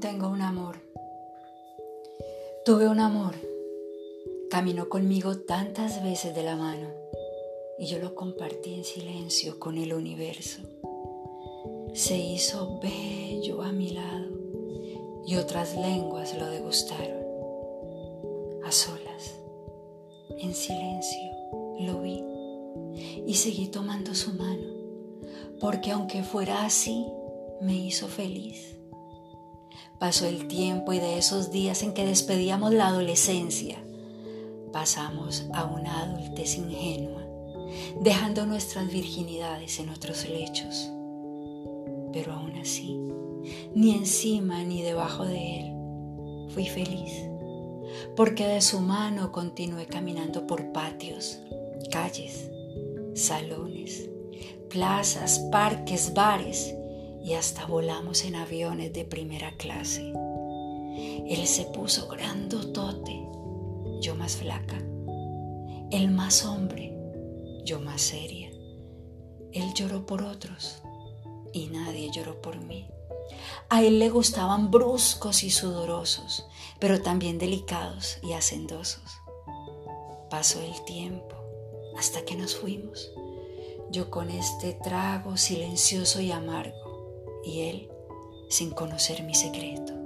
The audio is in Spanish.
tengo un amor. Tuve un amor. Caminó conmigo tantas veces de la mano y yo lo compartí en silencio con el universo. Se hizo bello a mi lado y otras lenguas lo degustaron. A solas, en silencio, lo vi y seguí tomando su mano, porque aunque fuera así, me hizo feliz. Pasó el tiempo y de esos días en que despedíamos la adolescencia, pasamos a una adultez ingenua, dejando nuestras virginidades en otros lechos. Pero aún así, ni encima ni debajo de él, fui feliz, porque de su mano continué caminando por patios, calles, salones, plazas, parques, bares y hasta volamos en aviones de primera clase. Él se puso grandotote, yo más flaca. Él más hombre, yo más seria. Él lloró por otros y nadie lloró por mí. A él le gustaban bruscos y sudorosos, pero también delicados y hacendosos. Pasó el tiempo hasta que nos fuimos, yo con este trago silencioso y amargo y él sin conocer mi secreto.